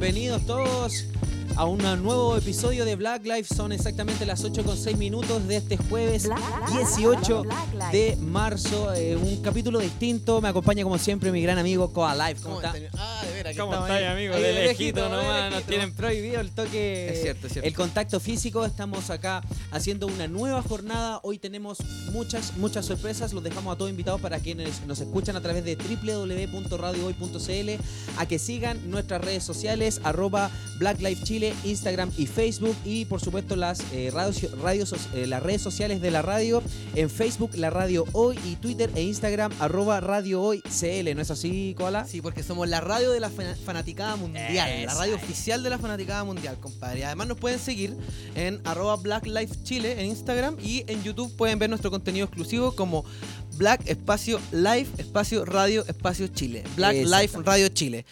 bienvenidos todos a un nuevo episodio de Black Life. Son exactamente las 8 con 6 minutos de este jueves 18 de marzo. Eh, un capítulo distinto. Me acompaña como siempre mi gran amigo Coa Life. ¿Cómo, está? ¿Cómo está, amigo? De lejito nomás. Nos tienen prohibido el toque. Es cierto, es cierto. El contacto físico. Estamos acá haciendo una nueva jornada. Hoy tenemos muchas, muchas sorpresas. Los dejamos a todos invitados para quienes nos escuchan a través de www.radiohoy.cl a que sigan nuestras redes sociales, arroba Black Life Chile, Instagram y Facebook. Y por supuesto las, eh, radios, radios, eh, las redes sociales de la radio. En Facebook, la radio hoy y Twitter e Instagram, arroba Radio Hoy CL. ¿No es así, Koala? Sí, porque somos la radio de la fana- fanaticada mundial. Esa la radio oficial de la fanaticada mundial, compadre. Además nos pueden seguir en arroba Black Life Chile en Instagram y en YouTube pueden ver nuestro contenido exclusivo como Black Espacio Life Espacio Radio Espacio Chile. Black Life. Radio Chile.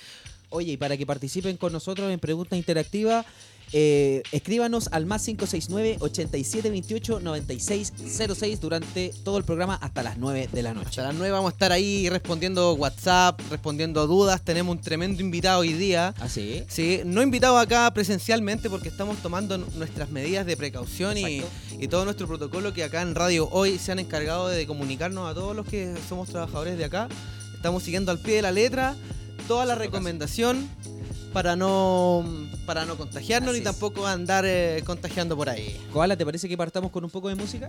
Oye, y para que participen con nosotros en Pregunta Interactiva, eh, escríbanos al más 569-8728-9606 durante todo el programa hasta las 9 de la noche. Hasta las 9 vamos a estar ahí respondiendo WhatsApp, respondiendo dudas. Tenemos un tremendo invitado hoy día. ¿Ah, sí? Sí, no invitado acá presencialmente porque estamos tomando nuestras medidas de precaución y, y todo nuestro protocolo que acá en Radio Hoy se han encargado de comunicarnos a todos los que somos trabajadores de acá. Estamos siguiendo al pie de la letra toda la recomendación para no para no contagiarnos Así ni es. tampoco andar eh, contagiando por ahí. Koala, ¿te parece que partamos con un poco de música?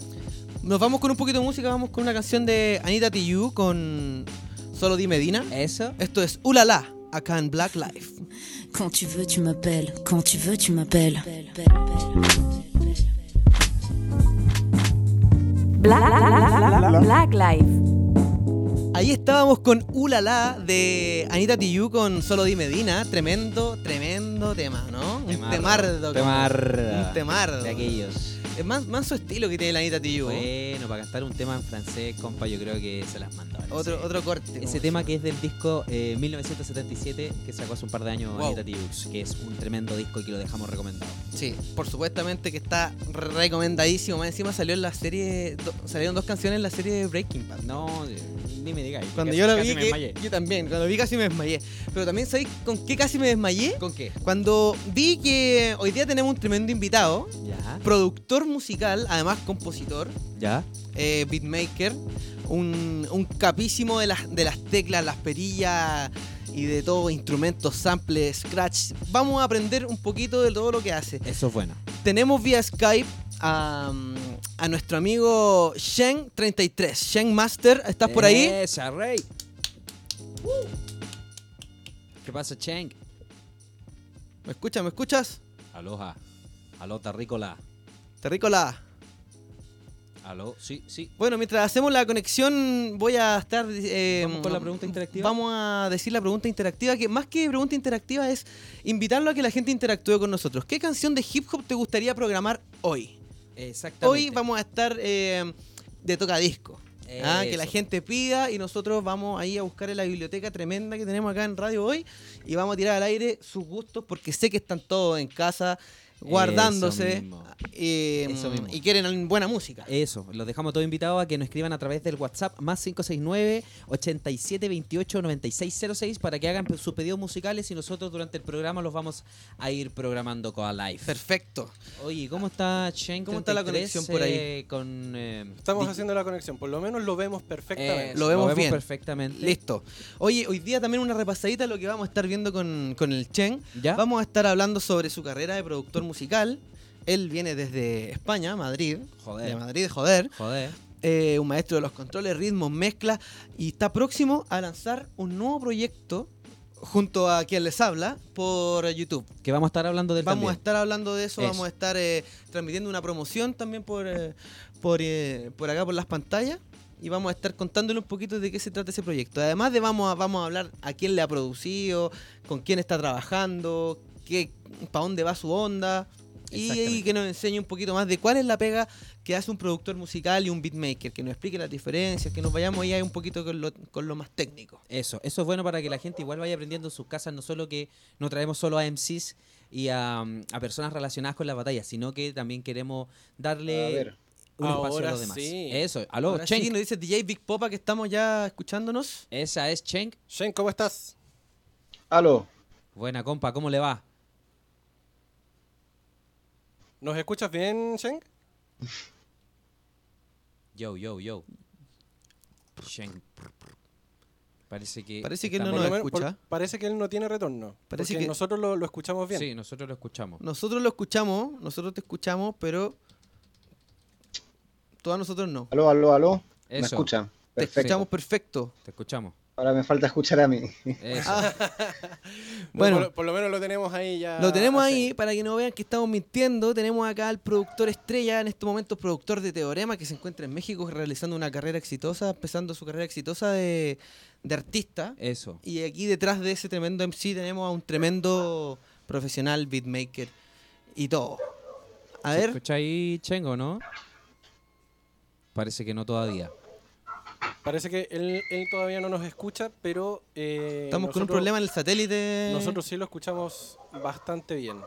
Nos vamos con un poquito de música, vamos con una canción de Anita Tijoux con Solo Di Medina. Eso. Esto es Ulala, acá en Black Life. Quand tu veux, tu m'appelles. Quand tu veux, tu m'appelles. Black, Black Life. Ahí estábamos con Ulala de Anita Tijoux con Solo Di Medina. Tremendo, tremendo tema, ¿no? Un Temardo. temardo. como- Temardo. Un temardo. De aquellos. Es más, más su estilo que tiene la Anita Tijoux. Bueno, para cantar un tema en francés, compa, yo creo que se las mandó. Otro, Ese- otro corte. Ese se tema que es del disco eh, 1977 que sacó hace un par de años Wow. Anita Tijoux, que es un tremendo disco y que lo dejamos recomendado. Sí, por supuestamente que está recomendadísimo. Más encima salió en la serie. do- salieron dos canciones en la serie Breaking Bad. No, eh, ni me digáis. Cuando casi- yo la casi vi, que- yo también, cuando vi casi me desmayé. Pero también, ¿sabéis con qué casi me desmayé? ¿Con qué? Cuando vi que hoy día tenemos un tremendo invitado, Ya, productor musical, además compositor, ya. eh, beatmaker, un, un capísimo de las, de las teclas, las perillas y de todo, instrumentos, samples, scratch. Vamos a aprender un poquito de todo lo que hace. Eso es bueno. Tenemos vía Skype a, a nuestro amigo Shen33, Shen Master, ¿estás por ahí? Esa, rey. ¿Qué pasa, Cheng? ¿Me escuchas? ¿Me escuchas? Aloha. Aló, terrícola. Terrícola. Aló, sí, sí. Bueno, mientras hacemos la conexión, voy a estar. eh, Vamos con la pregunta interactiva. Vamos a decir la pregunta interactiva, que más que pregunta interactiva es invitarlo a que la gente interactúe con nosotros. ¿Qué canción de hip hop te gustaría programar hoy? Exactamente. Hoy vamos a estar eh, de tocadisco. ¿ah? Que la gente pida y nosotros vamos ahí a buscar en la biblioteca tremenda que tenemos acá en Radio Hoy y vamos a tirar al aire sus gustos porque sé que están todos en casa guardándose mismo. eh, Eso mismo. y quieren buena música. Eso, los dejamos todos invitados a que nos escriban a través del WhatsApp más 569-8728-9606 para que hagan sus pedidos musicales y nosotros durante el programa los vamos a ir programando con live. Perfecto. Oye, ¿cómo está Shen? ¿Cómo está la 33, conexión por ahí? eh, con, eh, Estamos haciendo la conexión, por lo menos lo vemos perfectamente. eh, Lo vemos bien. perfectamente. Listo. Oye, hoy día también una repasadita de lo que vamos a estar viendo con, con el Chen. ¿Ya? Vamos a estar hablando sobre su carrera de productor musical. Él viene desde España, Madrid. Joder. De Madrid, joder. Joder. Eh, un maestro de los controles, ritmos, mezcla. Y está próximo a lanzar un nuevo proyecto junto a quien les habla por YouTube. Que vamos a estar hablando del Vamos a estar hablando de eso, Eso. vamos a estar eh, transmitiendo una promoción también por, eh, por, eh, por acá, por las pantallas. Y vamos a estar contándole un poquito de qué se trata ese proyecto. Además de vamos a, vamos a hablar a quién le ha producido, con quién está trabajando, qué, para dónde va su onda. Y, que nos enseñe un poquito más de cuál es la pega que hace un productor musical y un beatmaker, que nos explique las diferencias, que nos vayamos ahí un poquito con lo, con lo más técnico. Eso, eso es bueno para que la gente igual vaya aprendiendo en sus casas, no solo que no traemos solo a MCs y a, a personas relacionadas con la batalla, sino que también queremos darle un espacio a ahora los demás. sí. Eso, aló, Ahora Chen. sí, nos dice DJ Big Popa que estamos ya escuchándonos. Esa es Chen. Shen, ¿cómo estás? Aló, Buena compa, ¿cómo le va? ¿Nos escuchas bien, Sheng? Yo, yo, yo. Shen. Parece que. Parece que él no nos escucha. por- parece que él no tiene retorno. Parece porque que- nosotros lo, lo escuchamos bien. Sí, nosotros lo escuchamos. Nosotros lo escuchamos, nosotros te escuchamos, pero todos nosotros no. Aló, aló, aló. ¿Me escuchan? Te Perfecto. escuchamos perfecto. Te escuchamos. Ahora me falta escuchar a mí. Eso. Ah, No, Bueno. por, por lo menos lo tenemos ahí ya. Lo tenemos ahí para que no vean que estamos mintiendo. Tenemos acá al productor estrella, en estos momentos productor de Teorema, que se encuentra en México realizando una carrera exitosa, empezando su carrera exitosa de, de artista. Eso. Y aquí detrás de ese tremendo MC tenemos a un tremendo profesional beatmaker y todo. A ¿Se ver, escucha ahí Chengo, no? Parece que no todavía. Parece que él, él todavía no nos escucha, pero. eh, estamos con un problema en el satélite. Nosotros sí lo escuchamos bastante bien.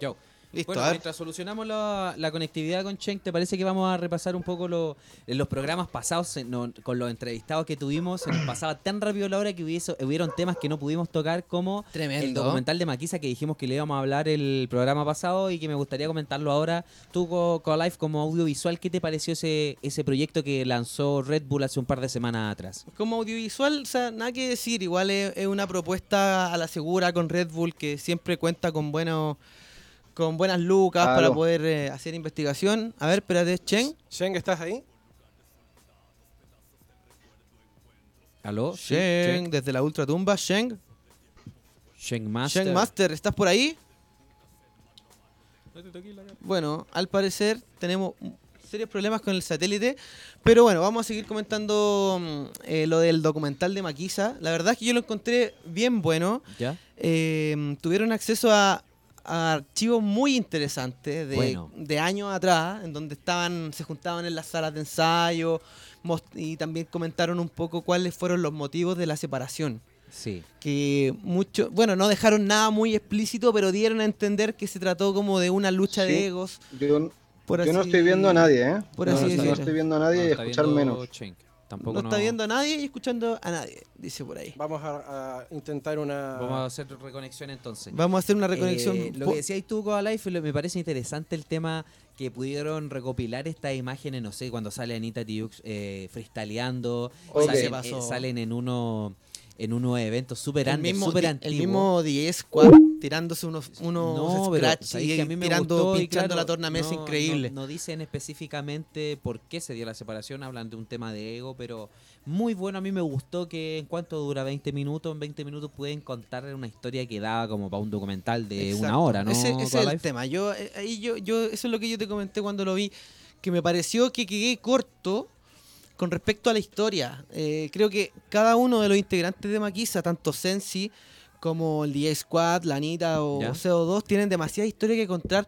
Yo. Listo, bueno, mientras solucionamos la, la conectividad con Cheng, ¿te parece que vamos a repasar un poco lo- los programas pasados no, con los entrevistados que tuvimos? Se nos pasaba tan rápido la hora que hubiese- hubieron temas que no pudimos tocar como el documental de Maquisa que dijimos que le íbamos a hablar el programa pasado y que me gustaría comentarlo ahora. Tú, Co- Life como audiovisual, ¿qué te pareció ese, ese proyecto que lanzó Red Bull hace un par de semanas atrás? Como audiovisual, o sea, nada que decir. Igual es, es una propuesta a la segura con Red Bull que siempre cuenta con buenos con buenas lucas Claro. para poder eh, hacer investigación. A ver, espérate, Chen. Sheng, ¿estás ahí? ¿Aló? Sí, Shen, desde la ultratumba. Sheng. Shen Master. Shen Master, ¿estás por ahí? Bueno, al parecer tenemos serios problemas con el satélite. Pero bueno, vamos a seguir comentando mm, eh, lo del documental de Maquisa. La verdad es que yo lo encontré bien bueno. ¿Ya? eh, tuvieron acceso a archivos muy interesantes de, Bueno. de años atrás, en donde estaban, se juntaban en las salas de ensayo y también comentaron un poco cuáles fueron los motivos de la separación. Sí. Que mucho, bueno, no dejaron nada muy explícito, pero dieron a entender que se trató como de una lucha Sí. de egos. Yo, Por yo no estoy viendo a nadie, ¿eh? por no, así no- no decirlo. estoy viendo a nadie No y escuchar menos. No está viendo a nadie y escuchando a nadie, dice por ahí. Vamos a, a intentar una. Vamos a hacer reconexión entonces. Vamos a hacer una reconexión. Eh, lo que decías tú, Life, me parece interesante el tema que pudieron recopilar estas imágenes, no sé, cuando sale Anita Tijoux eh, freestyleando, Ok. salen, Se eh, salen en uno en unos eventos súper di- antiguos. el mismo 10 Squad tirándose unos, unos No, scratch y que a mí me tirando, gustó pinchando claro, la tornamesa no- increíble. No, no dicen específicamente por qué se dio la separación, hablan de un tema de ego, pero muy bueno. A mí me gustó que en cuanto dura 20 minutos, en 20 minutos pueden contar una historia que daba como para un documental de Exacto. una hora, ¿no? Ese, ese es el tema. Yo, eh, ahí yo, yo, eso es lo que yo te comenté cuando lo vi, que me pareció que quedé corto con respecto a la historia. Eh, creo que cada uno de los integrantes de Maquisa, tanto Sensi como el DJ Squad, Lanita o Ya. CO2, tienen demasiada historia que contar.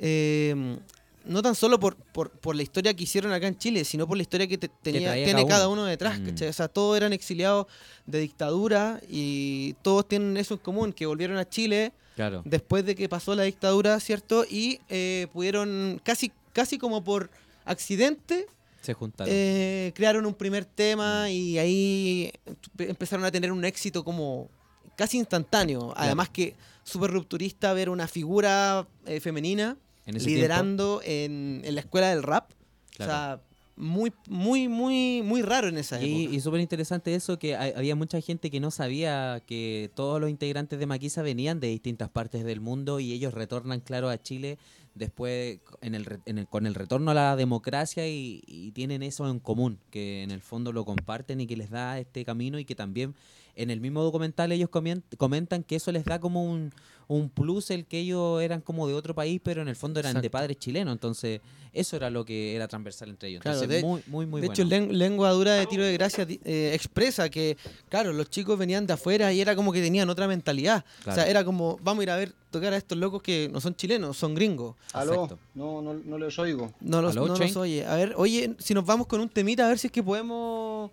eh, no tan solo por, por, por la historia que hicieron acá en Chile, sino por la historia que te- tenía, tiene cada uno. uno detrás. Mm. O sea, todos eran exiliados de dictadura y todos tienen eso en común, que volvieron a Chile Claro. después de que pasó la dictadura, ¿cierto? Y eh, pudieron, casi, casi como por accidente, Se juntaron. eh, crearon un primer tema y ahí empezaron a tener un éxito como casi instantáneo. Además que súper rupturista ver una figura eh, femenina en liderando en, en la escuela del rap. O sea, muy, muy, muy, muy raro en esa Y, época. y súper interesante eso, que hay- había mucha gente que no sabía que todos los integrantes de Maquisa venían de distintas partes del mundo y ellos retornan, claro, a Chile después en el, en el- con el retorno a la democracia y, y tienen eso en común, que en el fondo lo comparten y que les da este camino y que también en el mismo documental ellos comentan que eso les da como un, un plus el que ellos eran como de otro país, pero en el fondo eran de padres chilenos, entonces eso era lo que era transversal entre ellos. Claro, Entonces, de- muy, muy, muy de bueno. hecho, len- Lengua Dura de Tiro de Gracia eh, expresa que, claro, los chicos venían de afuera y era como que tenían otra mentalidad. O sea, era como, vamos a ir a ver tocar a estos locos que no son chilenos, son gringos. Aló, no, no, no les oigo. No los, ¿Aló, no Chen? los oye. A ver, oye, si nos vamos con un temita, a ver si es que podemos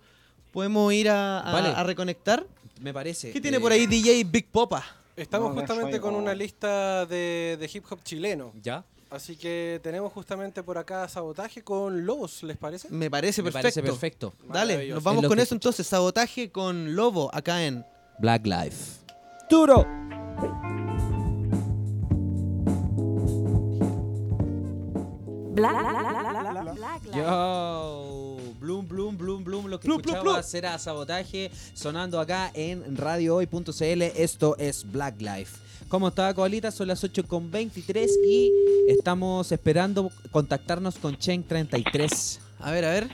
podemos ir a, a- Vale. a reconectar. Me parece. ¿Qué tiene eh, por ahí DJ Big Popa? Estamos No, justamente con una lista de, de hip hop chileno. ¿Ya? Así que tenemos justamente por acá Sabotaje con Lobos, ¿les parece? Me parece Me perfecto. parece perfecto. Dale, nos vamos Es con eso entonces. Sabotaje con Lobo acá en Black Life. Duro. Yo, Bloom, Bloom, Bloom, Bloom, lo que Bloom, Bloom, escuchabas era sabotaje sonando acá en radiohoy.cl. Esto es Black Life. ¿Cómo está, Coalita? Son las 8.23 y estamos esperando contactarnos con Chen33. A ver, a ver.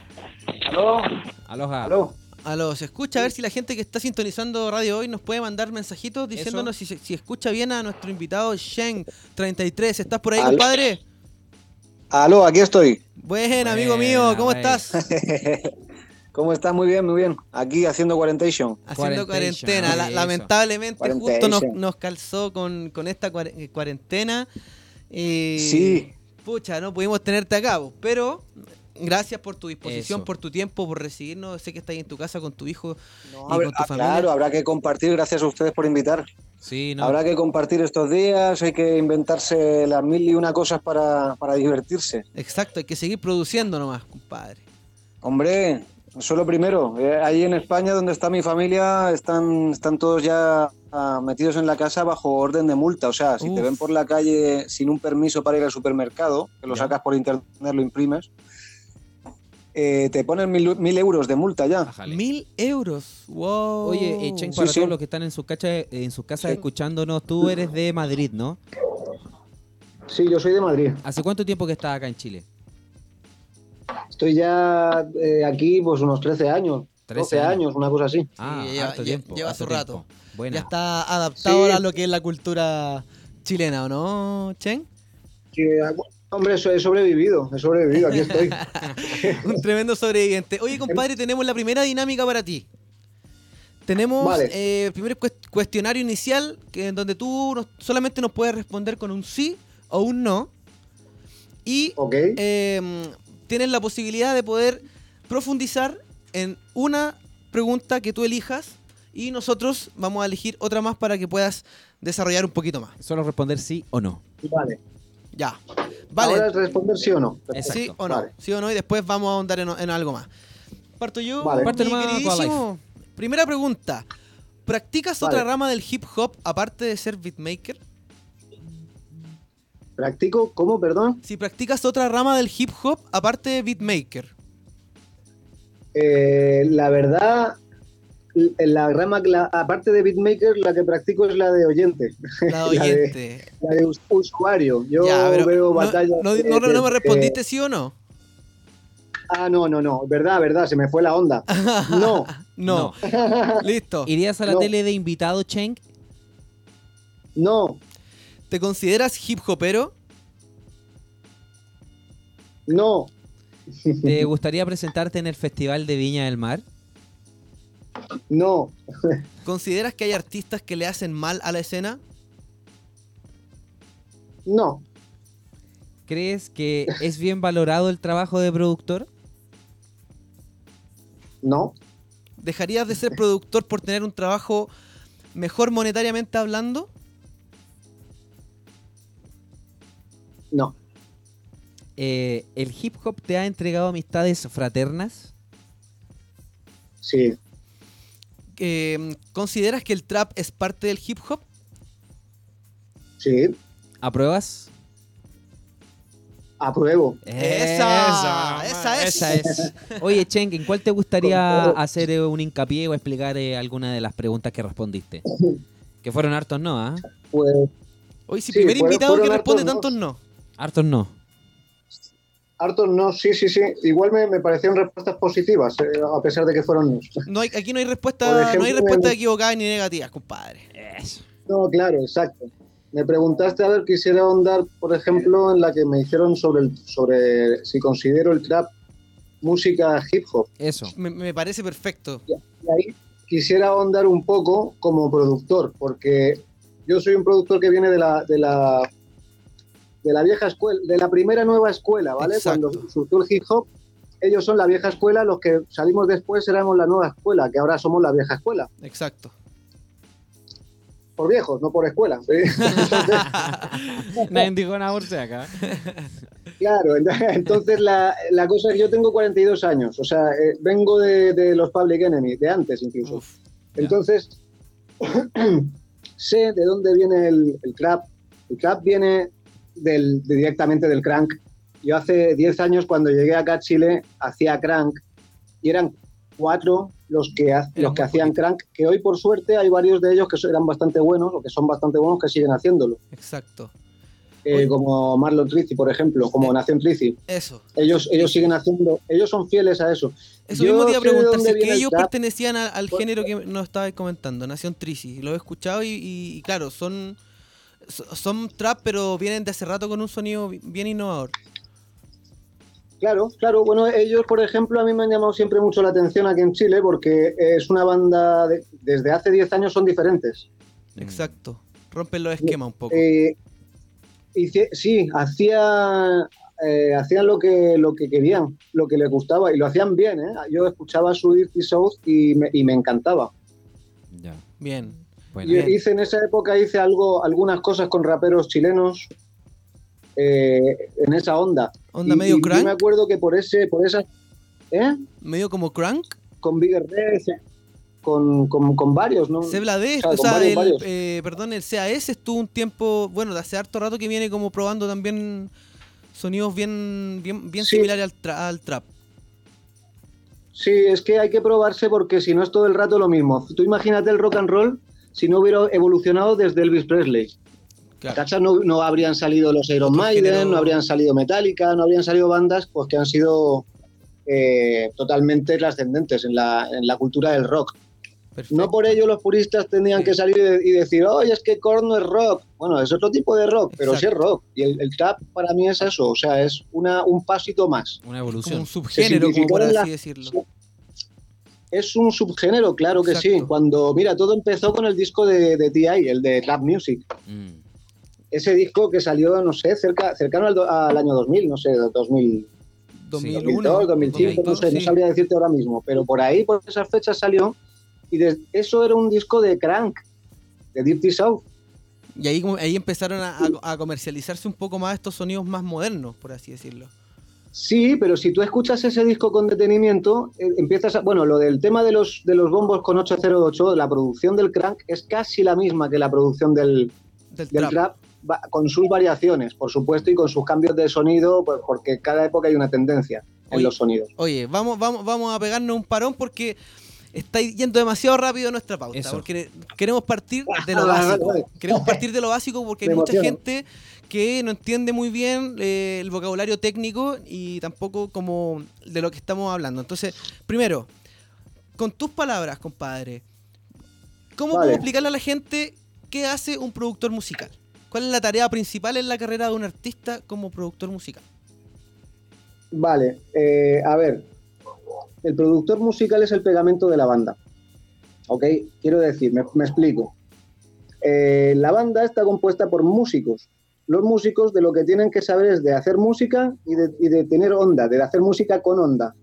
¿Aló? Aloha. ¿Aló? Aló, se escucha, a ver si la gente que está sintonizando Radio Hoy nos puede mandar mensajitos diciéndonos si escucha bien a nuestro invitado Shen33. ¿Estás por ahí, Aló. compadre? Aló, aquí estoy. Buen, amigo Buena, mío, ¿cómo estás? ¿Cómo estás? Muy bien, muy bien. Aquí haciendo quarantation. Haciendo cuarentena. La- eso. lamentablemente justo nos, calzó con, con esta eh, cuarentena. Y, Sí. Pucha, no pudimos tenerte a cabo, pero gracias por tu disposición, Eso. por tu tiempo, por recibirnos. Sé que estás ahí en tu casa con tu hijo No, y habrá- con tu ah, familia. claro, habrá que compartir. Gracias a ustedes por invitar. Sí, no. Habrá que compartir estos días. Hay que inventarse las mil y una cosas para, para divertirse. Exacto, hay que seguir produciendo nomás, compadre. Hombre, eso es lo primero. Eh, ahí en España, donde está mi familia, están, están todos ya ah, metidos en la casa bajo orden de multa. O sea, si te ven por la calle sin un permiso para ir al supermercado, que lo Ya. sacas por internet, lo imprimes, eh, te ponen mil, mil euros de multa ya. Mil euros. Wow. Oye, Chen, Sí, para sí. todos los que están en sus cacha- en sus casas Sí. escuchándonos, tú eres de Madrid, ¿no? Sí, yo soy de Madrid. ¿Hace cuánto tiempo que estás acá en Chile? Estoy ya eh, aquí pues unos 13 años, 13 12 años. años, una cosa así. Ah, lleva- tiempo. lleva harto su rato. tiempo. Buena. Ya está adaptado a lo que es la cultura chilena, ¿o no, Chen? Sí, hombre, he sobrevivido, he sobrevivido, aquí estoy. Un tremendo sobreviviente. Oye, compadre, tenemos la primera dinámica para ti. Tenemos Vale. eh, el primer cuest- cuestionario inicial, que en donde tú nos- solamente nos puedes responder con un sí o un no. Y ok, eh, tienes la posibilidad de poder profundizar en una pregunta que tú elijas y nosotros vamos a elegir otra más para que puedas desarrollar un poquito más. Solo responder sí o no. vale. Ya. Vale. Ahora es responder sí o no. Perfecto. Sí o no, Vale. sí o no, y después vamos a ahondar en, en algo más. Parto yo, Vale. Nomás, queridísimo. Primera pregunta. ¿Practicas Vale. otra rama del hip hop aparte de ser beatmaker? Practico, ¿cómo, perdón? Si practicas otra rama del hip hop aparte de beatmaker. Eh, la verdad, la rama, la- aparte de beatmaker, la que practico es la de oyente, La de La de- oyente. la de us- usuario. Yo Ya, pero veo no, batallas. no- de- no- no de- me respondiste sí o no. ah, no, no, no. Verdad, verdad, se me fue la onda. No. No. Listo. ¿Irías a la No. tele de invitado, Chen? No, ¿Te consideras hip hopero? no, ¿Te gustaría presentarte en el Festival de Viña del Mar? No, ¿Consideras que hay artistas que le hacen mal a la escena? no, ¿Crees que es bien valorado el trabajo de productor? no, ¿Dejarías de ser productor por tener un trabajo mejor monetariamente hablando? no. Eh, ¿El hip hop te ha entregado amistades fraternas? Sí, Eh, ¿Consideras que el trap es parte del hip hop? sí, ¿Apruebas? apruebo. Esa, esa es. Esa es. Oye, Chen, ¿en cuál te gustaría hacer eh, un hincapié o explicar eh, alguna de las preguntas que respondiste? Que fueron hartos no, ¿ah? Pues Hoy, si Sí, primer fueron- invitado que responde tantos no. Hartos no. Hartos no, sí, sí, sí. Igual me, me parecieron respuestas positivas, eh, a pesar de que fueron no. no hay, aquí no hay respuesta, ejemplo, no hay respuestas me- equivocadas ni negativas, compadre. No, claro, exacto. Me preguntaste, a ver, quisiera ahondar, por ejemplo, en la que me hicieron sobre, el, sobre si considero el trap música hip hop. Eso. Me, me parece perfecto. Y ahí quisiera ahondar un poco como productor, porque yo soy un productor que viene de la, de la, de la vieja escuela, de la primera nueva escuela, ¿vale? Exacto. Cuando surgió el hip hop, ellos son la vieja escuela, los que salimos después éramos la nueva escuela, que ahora somos la vieja escuela. Exacto. Por viejos, no por escuela. ¿sí? Nadie dijo nada por si acá. Claro, ent- entonces la, la cosa es que yo tengo 42 años, o sea, eh, vengo de, de los Public Enemy, de antes incluso. Uf. Entonces, sé de dónde viene el, el trap. El trap viene del, de- directamente del crank, yo hace 10 años cuando llegué acá a Chile hacía crank y eran cuatro los que, ha- los que hacían crank, que hoy por suerte hay varios de ellos que eran bastante buenos o que son bastante buenos que siguen haciéndolo, Exacto. Eh, como Marlon Trichy, por ejemplo, como Eh. Nación Trichy. Eso. Ellos, ellos siguen haciendo, ellos son fieles a eso. Eso Yo mismo te iba a preguntar, si que ellos pertenecían a- al género que nos estabas comentando, Nación Trisi. Lo he escuchado y, y- y claro, son, so- son trap, pero vienen de hace rato con un sonido bi- bien innovador. Claro, claro. Bueno, ellos, por ejemplo, a mí me han llamado siempre mucho la atención aquí en Chile porque es una banda, de- desde hace 10 años son diferentes. Exacto. Rompen los esquemas un poco. Eh, hice- sí, hacía, eh, hacían lo que, lo que querían, lo que les gustaba y lo hacían bien. ¿eh? Yo escuchaba su Dirty South y me, y me encantaba. Ya. Bien. Bueno, hice en esa época hice algo, algunas cosas con raperos chilenos eh, en esa onda. Onda Y- medio y crank. Yo me acuerdo que por ese, por esa, ¿eh? Medio como crank. Con Bigger Red, con, con, con varios, ¿no? Sebla D, O sea, o sea, varios, el, varios. eh, perdón, el CAS estuvo un tiempo, bueno, de hace harto rato que viene como probando también sonidos bien, bien, bien Sí. similares al, tra- al trap. Sí, es que hay que probarse porque si no es todo el rato lo mismo. Tú imagínate el rock and roll si no hubiera evolucionado desde Elvis Presley. Claro. ¿Cachas? No, no habrían salido los Iron Maiden, género. no habrían salido Metallica, no habrían salido bandas pues, que han sido eh, totalmente trascendentes en la, en la cultura del rock. Perfecto. No por ello los puristas tendrían Sí. que salir y, decir, oye, es que Korn no es rock. Bueno, es otro tipo de rock, pero sí es Exacto. rock. Y el, el trap para mí es eso, o sea, es una, un pasito más. una como evolución. un subgénero, como por así la- decirlo. Es un subgénero, claro que sí. Cuando, mira, todo empezó con el disco de, de T.I., el de Trap Music. Mm. Ese disco que salió, no sé, cerca, cercano al, do- al año 2000, no sé, 2000, 2001, 2002, 2005, no sé, no sabría decirte ahora mismo. Pero por ahí, por esas fechas salió. Y de- eso era un disco de Crank, de Dirty South. Y ahí, ahí empezaron a, a- a comercializarse un poco más estos sonidos más modernos, por así decirlo. Sí, pero si tú escuchas ese disco con detenimiento, eh, empiezas a. Bueno, lo del tema de los, de los bombos con 808, la producción del crank es casi la misma que la producción del, Del del trap. trap, va- con sus variaciones, por supuesto, y con sus cambios de sonido, pues, porque cada época hay una tendencia en Oye, los sonidos. Oye, vamos, vamos, vamos a pegarnos un parón porque está yendo demasiado rápido nuestra pauta. Eso. Porque queremos partir de lo básico. Queremos partir de lo básico porque hay mucha gente que no entiende muy bien eh, el vocabulario técnico y tampoco como de lo que estamos hablando. Entonces, primero, con tus palabras, compadre, ¿cómo Vale. podemos explicarle a la gente qué hace un productor musical? ¿Cuál es la tarea principal en la carrera de un artista como productor musical? Vale, eh, a ver, el productor musical es el pegamento de la banda. ¿Ok? Quiero decir, me, explico. Eh, la banda está compuesta por músicos. Los músicos de lo que tienen que saber es de hacer música y de, tener onda, de hacer música con onda.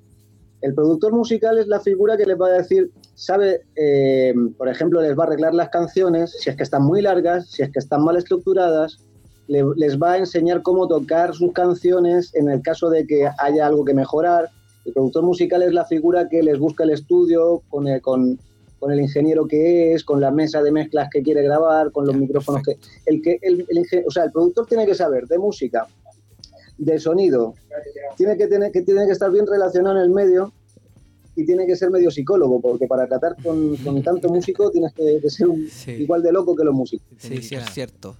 El productor musical es la figura que les va a decir, sabe, eh, por ejemplo, les va a arreglar las canciones, si es que están muy largas, si es que están mal estructuradas, le- les va a enseñar cómo tocar sus canciones en el caso de que haya algo que mejorar. El productor musical es la figura que les busca el estudio con el, con, con el ingeniero que es, con la mesa de mezclas que quiere grabar, con los micrófonos que... El que el, el ingen- o sea, el productor tiene que saber de música, de sonido, tiene que, tener, que tiene que estar bien relacionado en el medio y tiene que ser medio psicólogo, porque para tratar con, con tanto músico tienes que, que ser un- Sí. igual de loco que los músicos. Sí, sí, es cierto.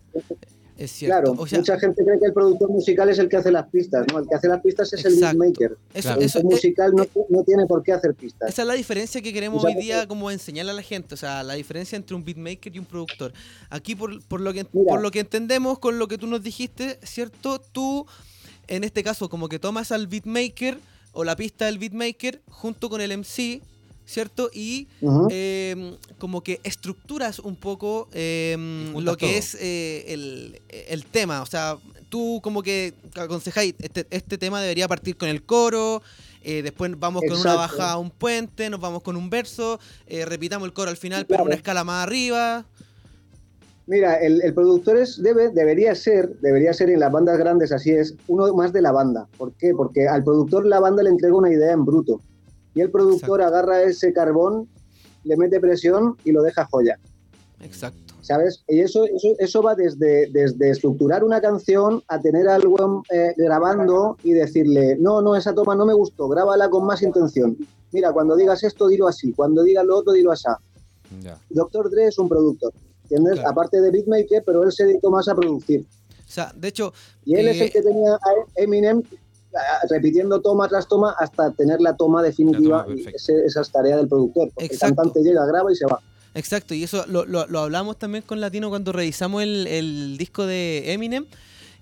Es cierto. Claro, O sea, mucha gente cree que el productor musical es el que hace las pistas, ¿no? El que hace las pistas es Exacto. el beatmaker. eso. El eso- eh, musical no, no tiene por qué hacer pistas. esa es la diferencia que queremos hoy día como enseñarle a la gente, o sea, la diferencia entre un beatmaker y un productor. Aquí por, por lo que Mira. por lo que entendemos con lo que tú nos dijiste, ¿cierto? Tú en este caso como que tomas al beatmaker o la pista del beatmaker junto con el MC, ¿cierto? Y eh, como que estructuras un poco eh, juntas lo que todo. es eh, el, el tema. O sea, tú como que aconsejáis, este, este tema debería partir con el coro, eh, después vamos con una bajada a un puente, nos vamos con un verso, eh, repitamos el coro al final, Claro. pero una escala más arriba. Mira, el, el productor es, debe, debería ser, debería ser en las bandas grandes así es, uno más de la banda. ¿Por qué? Porque al productor la banda le entrega una idea en bruto. Y el productor agarra ese carbón, le mete presión y lo deja joya. Exacto. ¿Sabes? Y eso, eso, eso va desde, desde estructurar una canción a tener algo eh, grabando y decirle, no, no, esa toma no me gustó, grábala con más intención. Mira, cuando digas esto, dilo así, cuando digas lo otro, dilo así. Ya. Doctor Dre es un productor, ¿entiendes? Claro. Aparte de beatmaker, pero él se dedicó más a producir. O sea, de hecho, Y él es Eh, el que tenía a Eminem repitiendo toma tras toma hasta tener la toma definitiva. La toma y perfecta. ese- esa es tarea del productor. El cantante llega, graba y se va. Exacto, y eso lo, lo- lo hablamos también con Latino cuando revisamos el, el disco de Eminem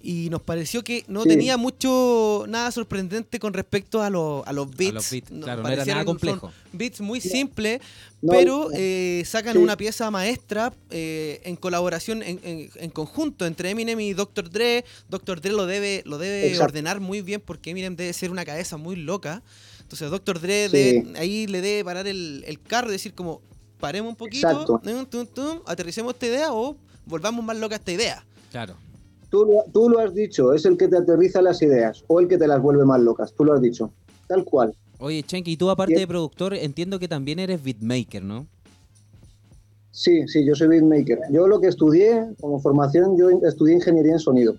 y nos pareció que no Sí. tenía mucho, nada sorprendente con respecto a, lo- a los beats. los beats, Nos claro, no era nada complejo. Beats muy simples, No, pero no. eh, sacan Sí. una pieza maestra eh, en colaboración, en, en- en conjunto entre Eminem y Dr. Dre. Dr. Dre lo debe, lo debe Exacto. ordenar muy bien porque Eminem debe ser una cabeza muy loca. Entonces Dr. Dre Sí. debe- ahí le debe parar el, el carro y decir como, paremos un poquito, Exacto. tum, tum, tum, aterricemos esta idea o volvamos más loca esta idea. Claro. Tú, lo- tú lo has dicho, es el que te aterriza las ideas o el que te las vuelve más locas. Tú lo has dicho. Tal cual. Oye, Chenki, y tú aparte de productor, entiendo que también eres beatmaker, ¿no? Sí, sí, yo soy beatmaker. Yo lo que estudié como formación, yo estudié ingeniería en sonido,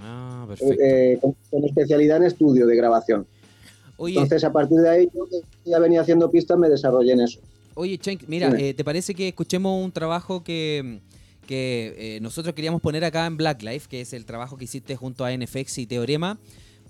Ah, perfecto. eh, con, con especialidad en estudio de grabación. Oye, Entonces, a partir de ahí, yo ya venía haciendo pistas, me desarrollé en eso. Oye, Chenk, mira, eh, ¿te parece que escuchemos un trabajo que, que eh, nosotros queríamos poner acá en Black Life, que es el trabajo que hiciste junto a NFX y Teorema?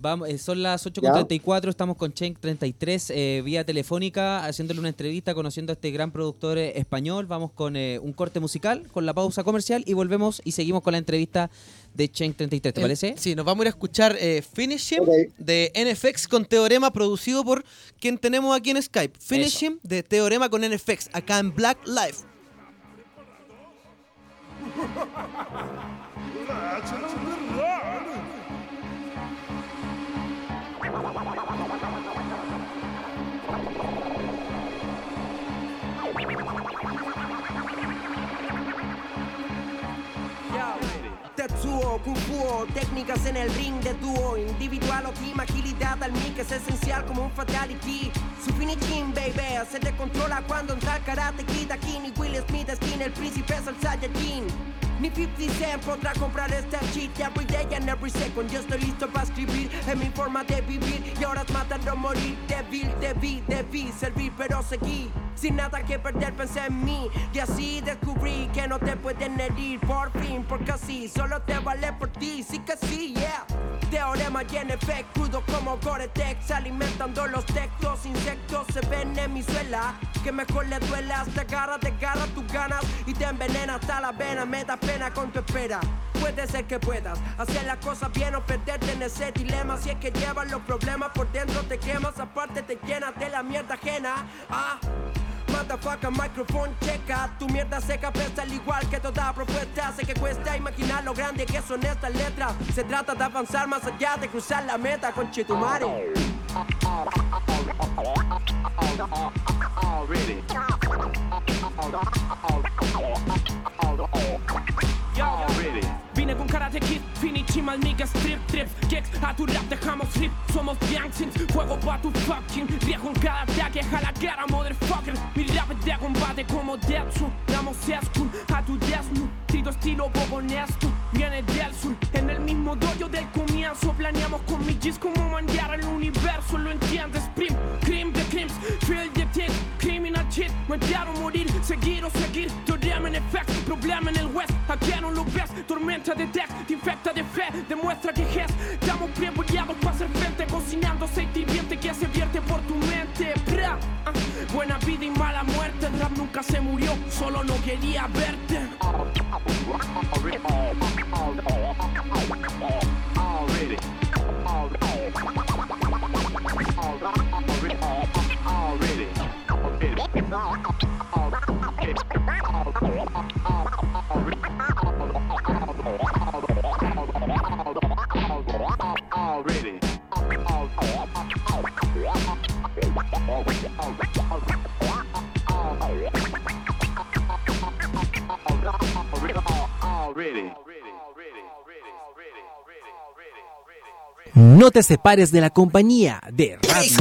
Vamos, eh, son las 8.34, estamos con Chenk 33 eh, vía telefónica, haciéndole una entrevista, conociendo a este gran productor eh, español. Vamos con eh, un corte musical, con la pausa comercial y volvemos y seguimos con la entrevista de Chenk 33, ¿te parece? Sí, nos vamos a ir a escuchar eh, Finish Him de NFX con Teorema, producido por quien tenemos aquí en Skype. Finish Eso. Him de Teorema con NFX, acá en Black Life. 아, 저놈들. Kung técnicas en el ring de dúo, individual o team, agilidad al mic es esencial como un fatality. Su finishing, baby, se te controla cuando entra el karate kid. Aquí ni Will Smith, skin, el príncipe es el. Ni 50 Cent podrá comprar este cheat every day and every second. Yo estoy listo para escribir en mi forma de vivir y ahora es matar o morir. Débil, debí, debí servir, pero seguí. Sin nada que perder, pensé en mí y así descubrí que no te pueden herir por fin, porque así solo te vale por ti. Sí que sí, yeah. Teorema y NFX, crudo como Gore-Tex, alimentando los textos. Insectos se ven en mi suela, que mejor le duelas. Te agarra, te agarra tus ganas y te envenena hasta la vena. Me da pena con tu espera. Puede ser que puedas hacer las cosas bien o perderte en ese dilema. Si es que llevas los problemas por dentro, te quemas. Aparte, te llenas de la mierda ajena. Ah. Motherfucker, microphone checa. Tu mierda seca pesa al igual que toda propuesta. Sé que cuesta imaginar lo grande que son estas letras. Se trata de avanzar más allá de cruzar la meta con Chetumare Vine con karate kid, finichima al nigga strip trip Kicks, a tu rap dejamos flip Somos Yangsins, fuego pa' tu fucking Riesgo en cada ataque, a la cara, motherfucker. Mi rap de combate como Deadpool Damos school a tu desnudo Trito estilo poco viene del sur En el mismo dojo del comienzo Planeamos con mi G's como mandar al universo Lo entiendes, prim, cream de crims Feel the tick, shit Matar o morir, seguir o seguir Teorema en effect, problema en el west. Aquí no lo ves, tormenta de text Te infecta de fe, demuestra que es. Estamos preparados para hacer frente Cocinando aceite hirviente que se vierte por tu mente. Bra, ah, Buena vida y mala muerte El rap nunca se murió, solo no quería verte already. No te separes de la compañía de Radio.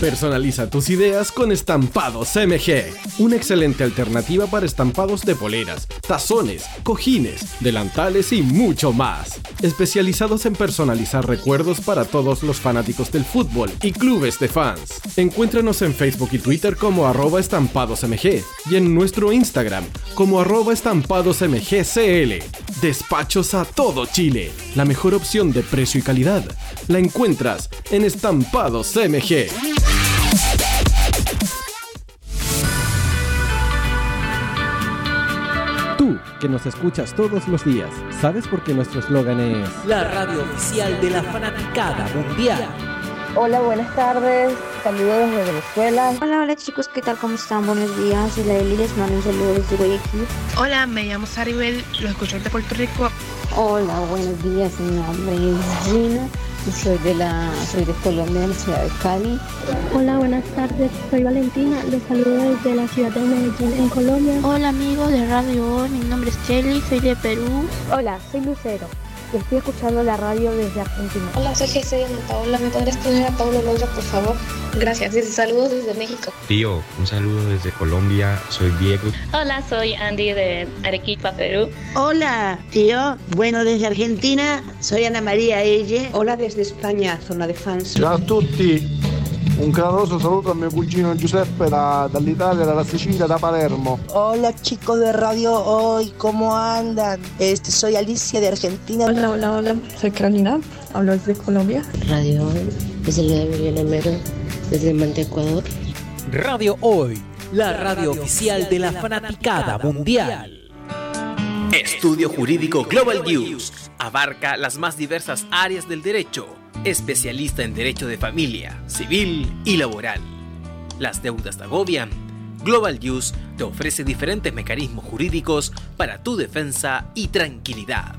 Personaliza tus ideas con Estampados MG, una excelente alternativa para estampados de poleras, tazones, cojines, delantales y mucho más. Especializados en personalizar recuerdos para todos los fanáticos del fútbol y clubes de fans. Encuéntranos en Facebook y Twitter como arroba estampadosmg y en nuestro Instagram como arroba estampadosmgcl. Despachos a todo Chile. La mejor opción de precio y calidad la encuentras en Estampados MG. Tú, que nos escuchas todos los días, ¿sabes por qué nuestro eslogan es La radio oficial de la fanaticada mundial. Hola, buenas tardes. Saludos desde Venezuela. Hola, hola chicos, ¿qué tal? ¿Cómo están? Buenos días. Soy la Eli, les mando un saludo desde Guayaquil. Hola, me llamo Saribel, lo escucho de Puerto Rico. Hola, buenos días. Mi nombre es Gina y soy de la soy de Colombia, de la ciudad de Cali. Hola, buenas tardes. Soy Valentina, los saludo desde la ciudad de Medellín, en Colombia. Hola amigos de Radio Hoy, mi nombre es Chelly, soy de Perú. Hola, soy Lucero. Estoy escuchando la radio desde Argentina. Hola, soy Jesse de Paola. ¿Me podrías poner a Pablo Londra, por favor? Gracias. Y saludos desde México. Tío, un saludo desde Colombia. Soy Diego. Hola, soy Andy de Arequipa, Perú. Hola, tío. Bueno, desde Argentina soy Ana María Elle. Hola desde España, zona de fans. Ciao a tutti. Un caloroso saluto a mio cugino Giuseppe da, dall'Italia, dalla Sicilia, da Palermo. Hola chicos de Radio Hoy, ¿cómo andan? Este, soy Alicia de Argentina. Hola, hola, hola, soy Carolina, hablo desde Colombia. Radio Hoy, desde la de desde Mante, Ecuador. Radio Hoy, la radio oficial de la fanaticada mundial. Estudio Jurídico Global News abarca las más diversas áreas del derecho especialista en derecho de familia, civil y laboral. Las deudas te agobian. Global News te ofrece diferentes mecanismos jurídicos para tu defensa y tranquilidad.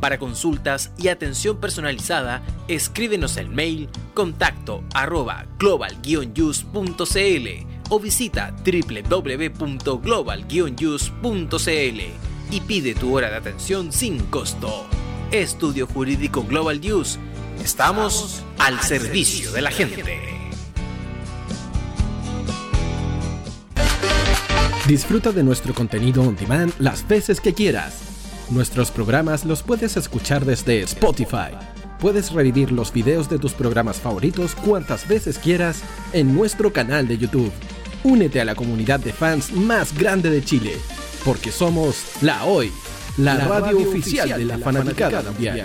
Para consultas y atención personalizada, escríbenos el mail contacto arroba global o visita www.global y pide tu hora de atención sin costo. Estudio Jurídico Global News Estamos al servicio de la gente. Disfruta de nuestro contenido on demand las veces que quieras. Nuestros programas los puedes escuchar desde Spotify. Puedes revivir los videos de tus programas favoritos cuantas veces quieras en nuestro canal de YouTube. Únete a la comunidad de fans más grande de Chile, porque somos La Hoy, la, radio, oficial de la, fanaticada mundial.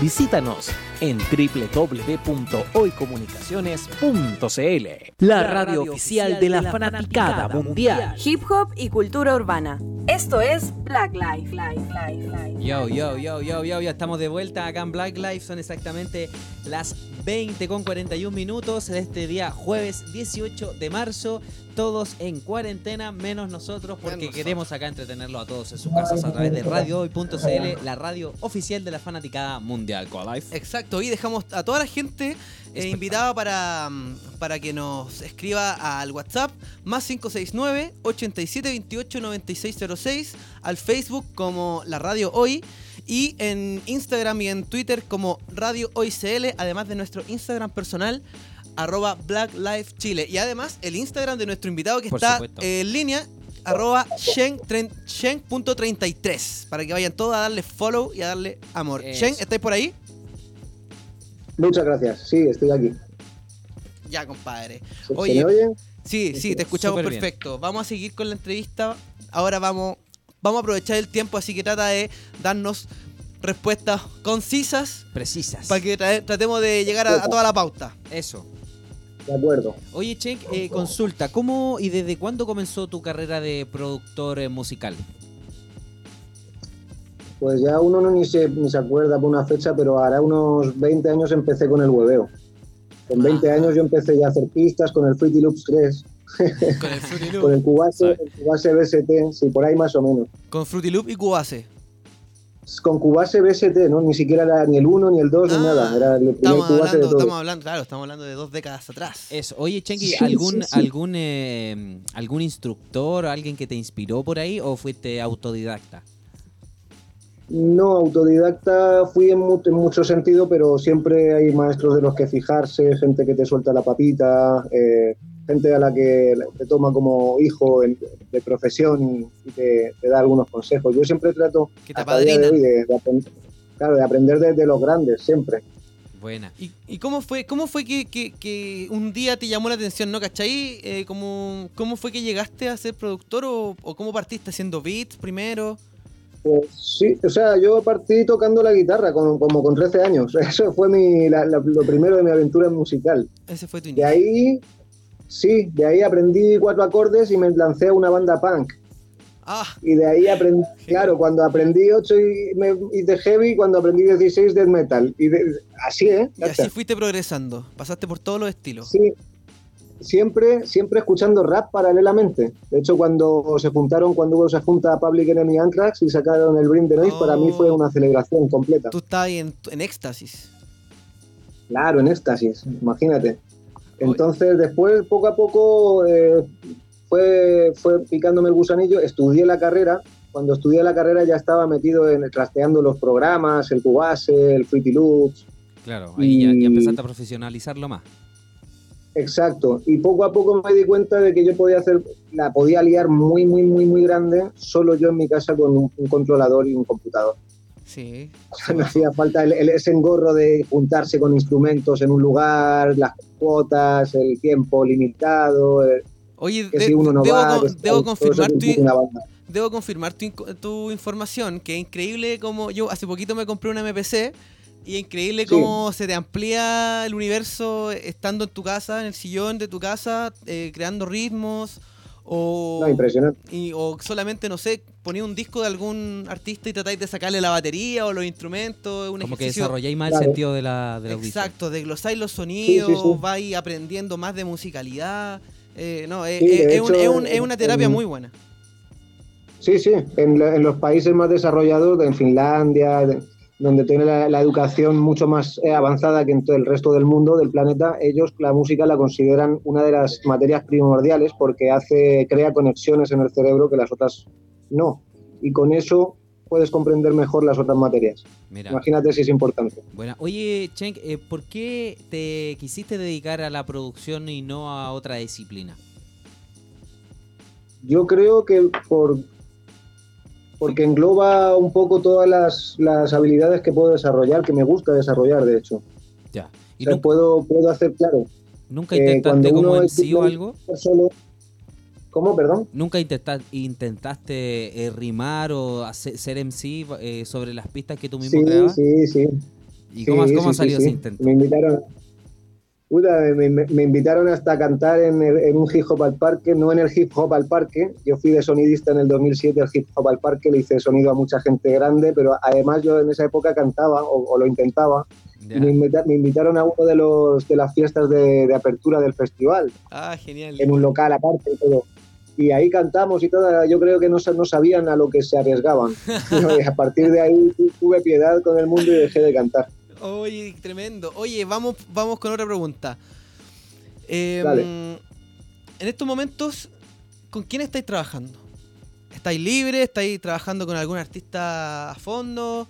Visítanos en www.hoycomunicaciones.cl. La radio oficial de la fanaticada mundial. Hip hop y cultura urbana. Esto es Black Life. Life, Life, Life. Yo, yo, yo, yo, yo, ya estamos de vuelta acá en Black Life. Son exactamente las 20 con 41 minutos de este día jueves 18 de marzo. Todos en cuarentena, menos nosotros, porque queremos acá entretenerlo a todos en sus casas a través de radiohoy.cl, la radio oficial de la fanaticada mundial. Life. Exacto, y dejamos a toda la gente eh, invitada para, mm, para que nos escriba al WhatsApp más 569 8728 9606, al Facebook como la radio hoy y en Instagram y en Twitter como Radio Hoy CL, además de nuestro Instagram personal arroba Black Life Chile. Y además el Instagram de nuestro invitado que está en línea, arroba shen.33, para que vayan todos a darle follow y a darle amor. Shen, ¿estáis por ahí? Muchas gracias, sí, estoy aquí. Ya, compadre. ¿Se, Oye, me oyen? Sí, sí, te escuchamos perfecto. Vamos a seguir con la entrevista. Ahora vamos, vamos a aprovechar el tiempo, así que trata de darnos respuestas concisas. Precisas. Para que tratemos de llegar a, toda la pauta. Eso. De acuerdo. Oye, Che, eh, consulta, ¿cómo y desde cuándo comenzó tu carrera de productor eh, musical? Pues ya uno no ni se, ni se acuerda por una fecha, pero hará unos 20 años empecé con el hueveo. Con 20 años yo empecé ya a hacer pistas con el Fruity Loops 3. Con el Fruity Loop. con el Cubase, el Cubase BST, sí, por ahí más o menos. Con Fruity Loop y Cubase. Con Cubase BST, ¿no? Ni siquiera era ni el 1, ni el 2, ni nada. Era el primer Estamos Cubase de hablando, todo. estamos hablando, claro, estamos hablando de dos décadas atrás. Eso. Oye, Chenki, Sí, ¿algún, sí, sí. algún, eh, algún instructor o alguien que te inspiró por ahí o fuiste autodidacta? No, autodidacta fui en, mu- en mucho sentido, pero siempre hay maestros de los que fijarse, gente que te suelta la papita, eh, gente a la que te toma como hijo en- de profesión y, te, te da algunos consejos. Yo siempre trato hasta día de hoy de, de aprender, claro, de aprender de, de los grandes, siempre. Buena. ¿Y, y cómo fue, cómo fue que, que- que un día te llamó la atención, no? ¿Cachai? Eh, ¿cómo, ¿Cómo fue que llegaste a ser productor o, o cómo partiste haciendo beats primero? Pues sí, o sea, yo partí tocando la guitarra con- como con 13 años. Eso fue mi, la- la- lo primero de mi aventura musical. Ese fue tu De inicio. ahí, sí, de ahí aprendí cuatro acordes y me lancé a una banda punk. Ah, Y de ahí aprendí, claro, cuando aprendí 8 y, me hice heavy, cuando aprendí 16 death metal. Y de- así, ¿eh? y así fuiste progresando. Pasaste por todos los estilos. Sí, siempre, siempre escuchando rap paralelamente. De hecho, cuando se juntaron, cuando hubo esa junta Public Enemy Anthrax y sacaron el Bring the Noise, para mí fue una celebración completa. Tú ahí en, en éxtasis. Claro, en éxtasis, imagínate. Entonces, después, poco a poco, eh, fue, fue picándome el gusanillo, estudié la carrera. Cuando estudié la carrera ya estaba metido en trasteando los programas, el Cubase, el Fruity Loops, Claro, ahí ya, ya Y- empezaste a profesionalizarlo más. Exacto, y poco a poco me di cuenta de que yo podía hacer, la podía liar muy, muy, muy, muy grande, solo yo en mi casa con un, un controlador y un computador. Sí. O sea, me hacía falta el, el- ese engorro de juntarse con instrumentos en un lugar, las cuotas, el tiempo limitado, eh, Oye, de- si uno no debo, va, con- debo confirmar tu, debo confirmar tu, tu información, que es increíble como yo hace poquito me compré una MPC y es increíble Sí. cómo se te amplía el universo estando en tu casa, en el sillón de tu casa, eh, creando ritmos o, No, impresionante. y- o solamente, no sé, ponía un disco de algún artista y tratáis de sacarle la batería o los instrumentos, es un Como que ejercicio- desarrolláis más Claro. el sentido de la, de la. Exacto, desglosáis los sonidos, Sí, sí, sí. vais aprendiendo más de musicalidad. eh, no, es, Sí, de es- es un- es un- es una terapia en- muy buena. Sí, sí, en, la- en los países más desarrollados, en Finlandia, de- donde tiene la, la educación mucho más eh, avanzada que en todo el resto del mundo, del planeta, ellos la música la consideran una de las materias primordiales porque hace, crea conexiones en el cerebro que las otras no. Y con eso puedes comprender mejor las otras materias. Mira. Imagínate si es importante. Bueno, oye, Chenk, eh, ¿por qué te quisiste dedicar a la producción y no a otra disciplina? Yo creo que por porque engloba un poco todas las, las habilidades que puedo desarrollar, que me gusta desarrollar, de hecho. Ya. O sea, puedo, puedo hacer, claro. ¿Nunca eh, intentaste como en sí o algo? solo- ¿Cómo, perdón? ¿Nunca intenta- intentaste eh, rimar o hacer, ser MC eh, sobre las pistas que tú mismo Sí, creabas? sí, sí. ¿Y cómo, Sí, cómo sí, salió sí, ese intento? Me invitaron, Puta, me, me- me invitaron hasta a cantar en, el- en un hip hop al parque, no en el hip hop al parque. Yo fui de sonidista en el 2007 al hip hop al parque, le hice sonido a mucha gente grande, pero además yo en esa época cantaba o, o lo intentaba. Y me, invita- me invitaron a uno de los de las fiestas de, de apertura del festival, Ah, genial. en un local aparte y todo. Y ahí cantamos y todo, yo creo que no, no sabían a lo que se arriesgaban. A partir de ahí tu- tuve piedad con el mundo y dejé de cantar. Oye, tremendo. Oye, vamos, vamos con otra pregunta. Eh, Dale. En estos momentos, ¿con quién estáis trabajando? ¿Estáis libres? ¿Estáis trabajando con algún artista a fondo?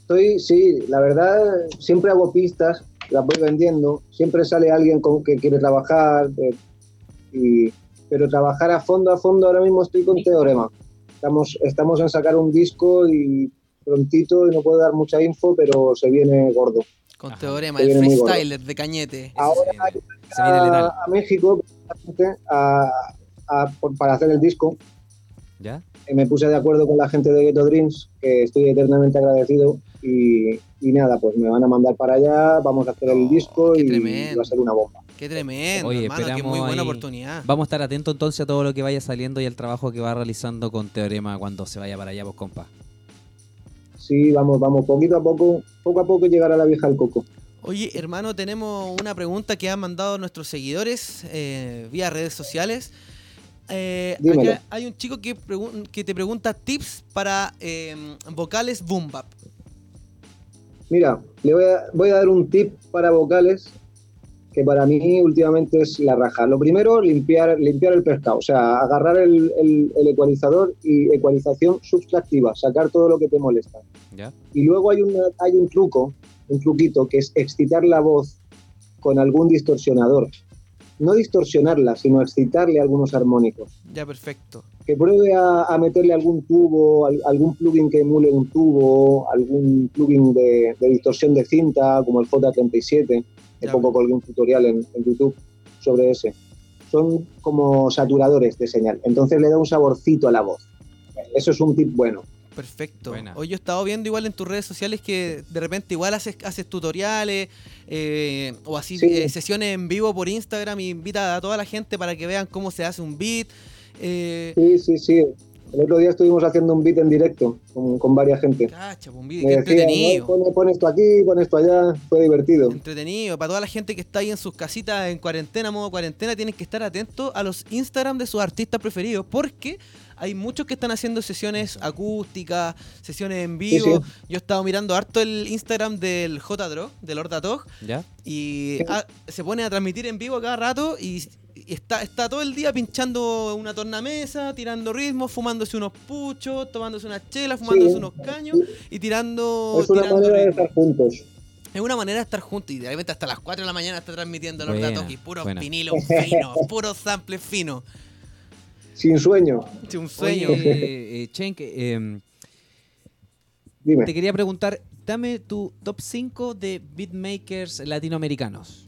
Estoy, sí, la verdad, siempre hago pistas, las voy vendiendo, siempre sale alguien con que quiere trabajar, eh, y, pero trabajar a fondo, a fondo, ahora mismo estoy con Teorema. Estamos, estamos en sacar un disco y prontito, y no puedo dar mucha info, pero se viene gordo. Con Teorema, Se el viene freestyler de Cañete. Ahora a, a México a- a- por- para hacer el disco. ¿Ya? Eh, me puse de acuerdo con la gente de Ghetto Dreams, que estoy eternamente agradecido. Y, y nada, pues me van a mandar para allá, vamos a hacer el disco y va a ser una bomba. Qué tremendo, Oye, hermano, qué esperamos muy buena ahí- oportunidad. Vamos a estar atentos entonces a todo lo que vaya saliendo y al trabajo que va realizando con Teorema cuando se vaya para allá, pues compa. Sí, vamos, vamos, poquito a poco, poco a poco llegar a la vieja al coco. Oye, hermano, tenemos una pregunta que han mandado nuestros seguidores eh, vía redes sociales. Eh, acá hay un chico que, te pregunta tips para eh, vocales boom bap. Mira, le voy a, voy a dar un tip para vocales que para mí últimamente es la raja. Lo primero, limpiar, limpiar el pescado, o sea, agarrar el, el- el ecualizador y ecualización subtractiva, sacar todo lo que te molesta. ¿Ya? Y luego hay, una, hay un truco, un truquito, que es excitar la voz con algún distorsionador. No distorsionarla, sino excitarle algunos armónicos. Ya, perfecto. Que pruebe a, a meterle algún tubo, al- algún plugin que emule un tubo, algún plugin de, de distorsión de cinta, como el J37. Hace poco colgué un tutorial en, en YouTube sobre ese. Son como saturadores de señal. Entonces le da un saborcito a la voz. Eso es un tip bueno. Perfecto. Hoy yo he estado viendo igual en tus redes sociales que de repente igual haces, haces tutoriales eh, o así Sí. eh, sesiones en vivo por Instagram y invita a toda la gente para que vean cómo se hace un beat. eh, Sí, sí, sí. El otro día estuvimos haciendo un beat en directo con, con varias gente. cacha, un beat, Me qué decían, entretenido. "No, pon, pon esto aquí, pon esto allá. Fue divertido. Entretenido. Para toda la gente que está ahí en sus casitas en cuarentena, modo cuarentena, tienen que estar atentos a los Instagram de sus artistas preferidos porque hay muchos que están haciendo sesiones acústicas, sesiones en vivo. sí. Yo he estado mirando harto el Instagram del J-Drog, del Horda Tog, ¿Ya? y ah, se pone a transmitir en vivo cada rato y está, está todo el día pinchando una tornamesa, tirando ritmos, fumándose unos puchos, tomándose unas chelas, fumándose unos caños y tirando, Es una tirando manera de estar juntos. Es una manera de estar juntos y de repente hasta las 4 de la mañana está transmitiendo Horda Tog y puros vinilos finos, puros samples finos. Sin sueño. Sí, un sueño. Oye, eh, Chen, que, Dime. te quería preguntar, dame tu top 5 de beatmakers latinoamericanos.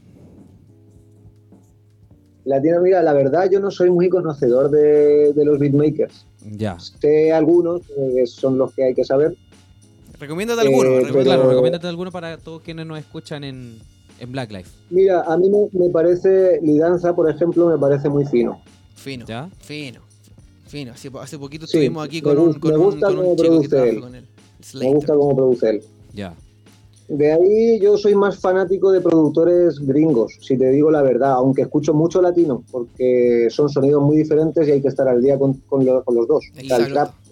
Latinoamérica, la verdad, yo no soy muy conocedor de, de los beatmakers. Ya. Sé algunos, que son los que hay que saber. Recomiéndate Eh, alguno. pero- Claro, recomiéndate alguno para todos quienes nos escuchan en, en Black Life. Mira, a mí me, me parece, Lidanza, por ejemplo, me parece muy fino. Fino, fino, fino. Hace, hace poquito Sí, estuvimos aquí me con un, con me un, gusta con un cómo chico que él. con él. Me gusta cómo produce él. Ya. De ahí yo soy más fanático de productores gringos, si te digo la verdad, aunque escucho mucho latino, porque son sonidos muy diferentes y hay que estar al día con, con lo- con los dos. O sea, el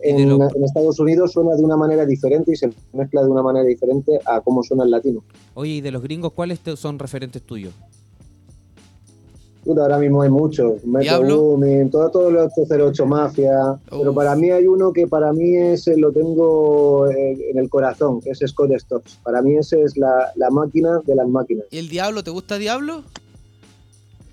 en, en Estados Unidos suena de una manera diferente y se mezcla de una manera diferente a cómo suena el latino. Oye, y de los gringos, ¿cuáles son referentes tuyos? Puta, ahora mismo hay muchos. Metro Diablo. Boomin, todo, todo lo 808 Mafia. Pero para mí hay uno que para mí es, eh, lo tengo eh, en el corazón, que es Scott Storch. Para mí ese es la, la máquina de las máquinas. ¿Y el Diablo? ¿Te gusta Diablo?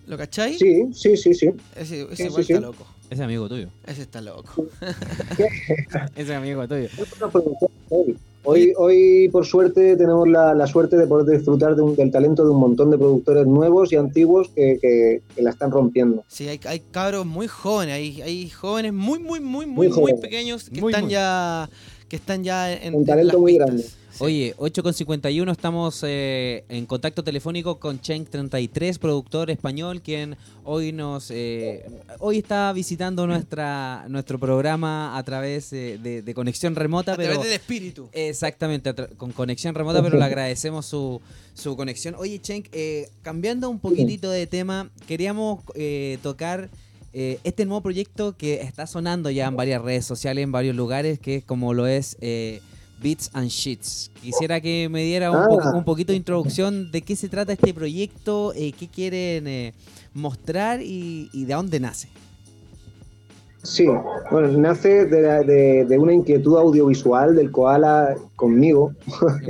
¿Lo cacháis? Sí, sí, sí, sí. Ese, ese Sí, igual sí, está sí. loco. Ese amigo tuyo. Ese está loco. Ese amigo tuyo. Hoy, hoy, por suerte, tenemos la, la suerte de poder disfrutar de un- del talento de un montón de productores nuevos y antiguos que, que- que la están rompiendo. Sí, hay, hay cabros muy jóvenes, hay, hay jóvenes muy, muy, muy, muy, Muy pequeños que Muy, están muy. ya que están ya en, Un en talento las muy pistas. grande. Oye, 8.51 estamos eh, en contacto telefónico con Chen33, productor español, quien hoy nos eh, hoy está visitando nuestra nuestro programa a través eh, de, de conexión remota, A pero través del espíritu. exactamente con conexión remota, pero le agradecemos su, su conexión. Oye, Chen, eh, cambiando un poquitito de tema, queríamos eh, tocar eh, este nuevo proyecto que está sonando ya en varias redes sociales, en varios lugares, que es como lo es eh, Beats and Sheets. Quisiera que me diera un, po- Ah. un poquito de introducción de qué se trata este proyecto, eh, qué quieren eh, mostrar y, y de dónde nace. Sí, bueno, nace de, la- de- de una inquietud audiovisual del koala conmigo.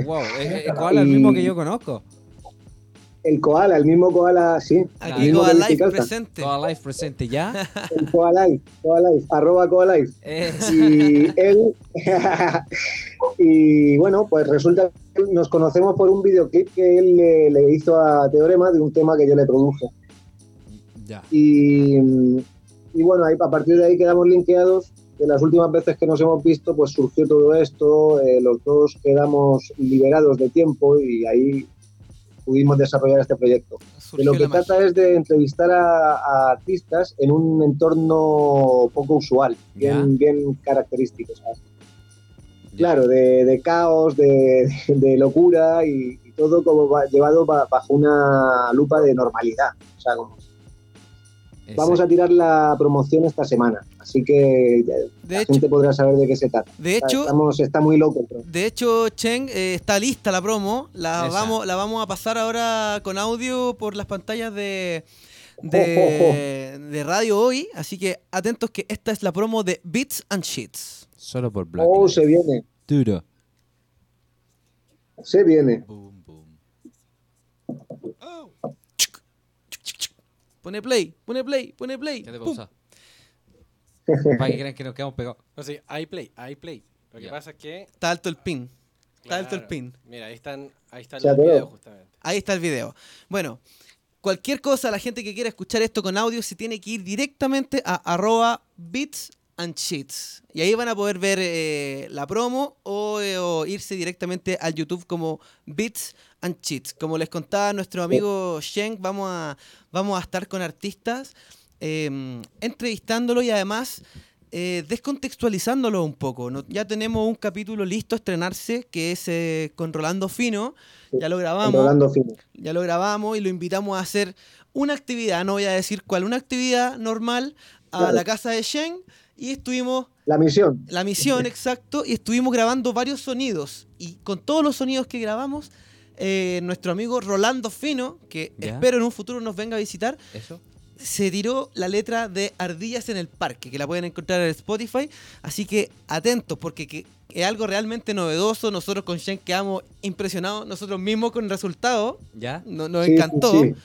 wow, es, es el mismo que yo conozco. El koala, el mismo koala, sí. el Aquí Lucy Calza. presente. Toda live presente ya. El Koalife, Koalife, arroba Koalife. Es- Y él, y bueno, pues resulta que nos conocemos por un videoclip que él le, le hizo a Teorema de un tema que yo le produje. Ya. Y, y bueno, ahí, a partir de ahí quedamos linkeados. De las últimas veces que nos hemos visto, pues surgió todo esto, eh, los dos quedamos liberados de tiempo y ahí pudimos desarrollar este proyecto. De lo que trata es de entrevistar a, a artistas en un entorno poco usual, bien, bien característico. ¿sabes? Claro, de, de caos, de, de locura y, y todo como va- llevado ba- bajo una lupa de normalidad. O sea, como- vamos a tirar la promoción esta semana, así que ya, la hecho- gente podrá saber de qué se trata. De hecho- Estamos, está muy loco. pero- De hecho, Chen, eh, está lista la promo. La vamos, la vamos a pasar ahora con audio por las pantallas de, de, de radio hoy. Así que atentos que esta es la promo de Bits and Sheets. Solo por Black. Oh, se viene, Duro. se viene. Pone play, pone play, pone play. ¿Qué te pausa? Para que crean que nos quedamos pegados. No, sí, hay play, hay play. Lo que Ya. pasa es que. Está alto el pin. Está alto el Claro. pin. Mira, ahí están, ahí está Se el atoró. video justamente. Ahí está el video. Bueno, cualquier cosa, la gente que quiera escuchar esto con audio se tiene que ir directamente a arroba bits and cheats. Y ahí van a poder ver eh, la promo o, eh, o irse directamente al YouTube como Bits and Cheats. Como les contaba nuestro amigo Shen, vamos a, vamos a estar con artistas eh, entrevistándolo y además eh, descontextualizándolo un poco. ¿no? Ya tenemos un capítulo listo a estrenarse que es con Rolando Fino. Ya lo grabamos. Rolando Fino. Ya lo grabamos y lo invitamos a hacer una actividad, no voy a decir cuál, una actividad normal a Claro. la casa de Shen y estuvimos La misión. la misión, exacto, y estuvimos grabando varios sonidos. Y con todos los sonidos que grabamos, eh, nuestro amigo Rolando Fino, que Ya. espero en un futuro nos venga a visitar, Eso. se tiró la letra de Ardillas en el Parque, que la pueden encontrar en Spotify. Así que atentos, porque que- es algo realmente novedoso. Nosotros con Shen quedamos impresionados, nosotros mismos con el resultado. ¿Ya? No- nos Sí, encantó. sí.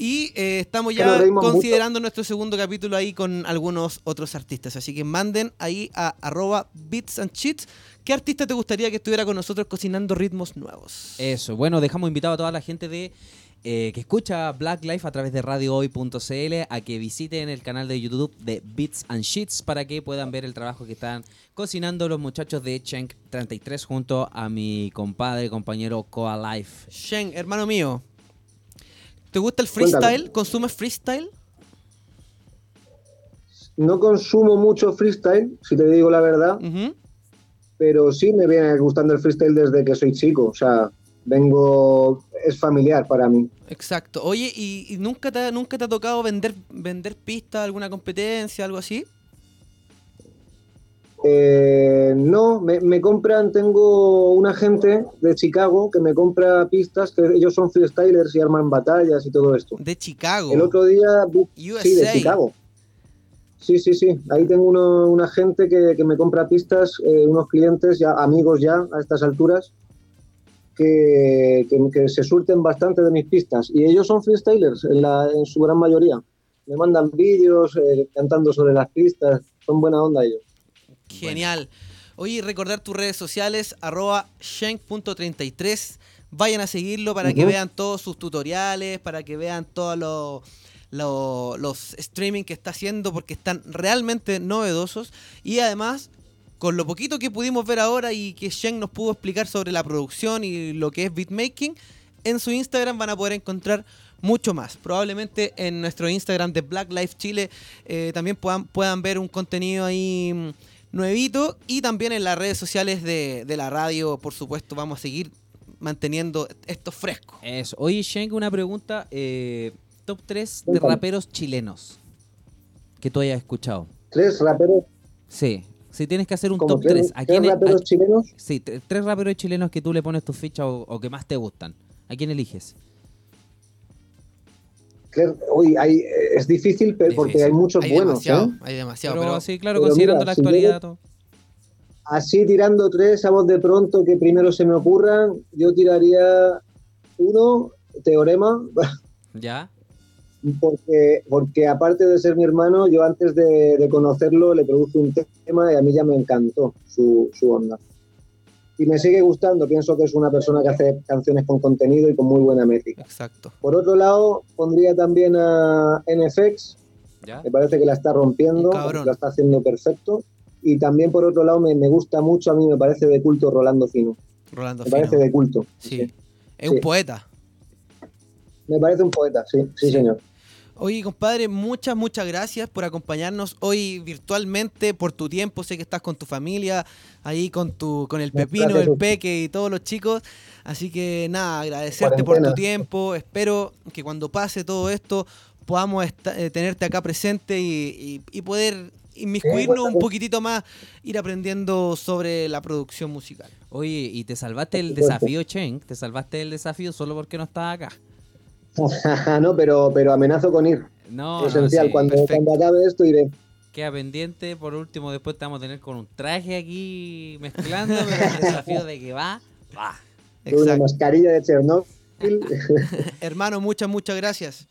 Y eh, estamos ya considerando nuestro segundo capítulo ahí con algunos otros artistas. Así que manden ahí a arroba bits and cheats. ¿Qué artista te gustaría que estuviera con nosotros cocinando ritmos nuevos? Eso, bueno, dejamos invitado a toda la gente de eh, que escucha Black Life a través de radiohoy.cl a que visiten el canal de YouTube de Bits and Sheets para que puedan ver el trabajo que están cocinando los muchachos de Chenk 33 junto a mi compadre, compañero Coa Life. Shen, hermano mío, ¿te gusta el Cuéntame. freestyle? ¿Consumes freestyle? No consumo mucho freestyle, si te digo la verdad, pero sí me viene gustando el freestyle desde que soy chico. O sea, vengo. Es familiar para mí. Exacto. Oye, ¿y, y nunca, te, ha- nunca te ha tocado vender, vender pistas, alguna competencia, algo así? Eh, no, me, me compran, tengo una gente de Chicago que me compra pistas, que ellos son freestylers y arman batallas y todo esto. De Chicago. El otro día, sí, de. Chicago. Sí, sí, sí. Ahí tengo uno, una gente que, que me compra pistas, eh, unos clientes, ya amigos ya a estas alturas, que, que- que se surten bastante de mis pistas. Y ellos son freestylers en, la- en su gran mayoría. Me mandan vídeos eh, cantando sobre las pistas. Son buena onda ellos. Genial. Oye, recordar tus redes sociales, arroba shank.33. Vayan a seguirlo para que vean todos sus tutoriales, para que vean todos los, los, los streaming que está haciendo, porque están realmente novedosos. Y además, con lo poquito que pudimos ver ahora y que Shank nos pudo explicar sobre la producción y lo que es beatmaking, en su Instagram van a poder encontrar mucho más. Probablemente en nuestro Instagram de Black Life Chile eh, también puedan, puedan ver un contenido ahí mm, nuevito y también en las redes sociales de, de la radio, por supuesto, vamos a seguir manteniendo esto fresco. Eso. Oye, Shank, una pregunta. eh, top 3 de raperos chilenos que tú hayas escuchado. Tres raperos, Sí. Si tienes que hacer un top tres, 3, ¿a tres quién raperos a- chilenos. Sí, tre- tres raperos chilenos que tú le pones tus fichas o, o que más te gustan. ¿A quién eliges? Claro, hay- es difícil pe- porque hay muchos Hay buenos. demasiado, ¿eh? hay demasiado. Pero, Pero, sí, claro, pero considerando mira, la actualidad. todo. Así tirando tres a voz de pronto que primero se me ocurran, yo tiraría uno, Teorema, ¿Ya? porque, porque aparte de ser mi hermano, yo antes de, de conocerlo le produje un tema y a mí ya me encantó su, su onda. Y me sigue gustando, pienso que es una persona que hace canciones con contenido y con muy buena métrica. exacto. Por otro lado, pondría también a NFX, ¿Ya? me parece que la está rompiendo, la está haciendo perfecto. Y también por otro lado me, me gusta mucho, a mí me parece de culto Rolando Fino. Rolando Me Fino. parece de culto. Sí. Es un Sí. poeta. Me parece un poeta, sí, sí, señor. Oye, compadre, muchas, muchas gracias por acompañarnos hoy virtualmente, por tu tiempo. Sé que estás con tu familia, ahí con tu, con el Pepino, el Peque y todos los chicos. Así que nada, agradecerte por tu tiempo. Espero que cuando pase todo esto podamos eh, tenerte acá presente y, y- y poder inmiscuirnos un poquitito más, ir aprendiendo sobre la producción musical. Oye, y te salvaste el desafío, Chen. Te salvaste el desafío solo porque no estás acá. no, pero, pero amenazo con ir. No, no, Esencial. sí, cuando, acabe esto iré. Queda pendiente. Por último, después te vamos a tener con un traje aquí mezclando, pero el desafío de que va, va. Una mascarilla de Chernobyl. Hermano, muchas, muchas gracias.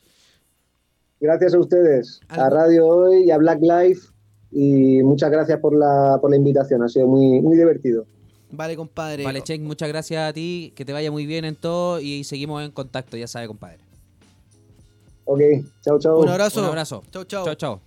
gracias a ustedes, a Radio Hoy y a Black Life. Y muchas gracias por la, por la invitación. Ha sido muy, muy divertido. Vale, compadre. Vale, Chen, muchas gracias a ti. Que te vaya muy bien en todo y seguimos en contacto, ya sabe, compadre. Ok, chao, chao. Un abrazo. Un abrazo. Chau, chau. Chao, chao.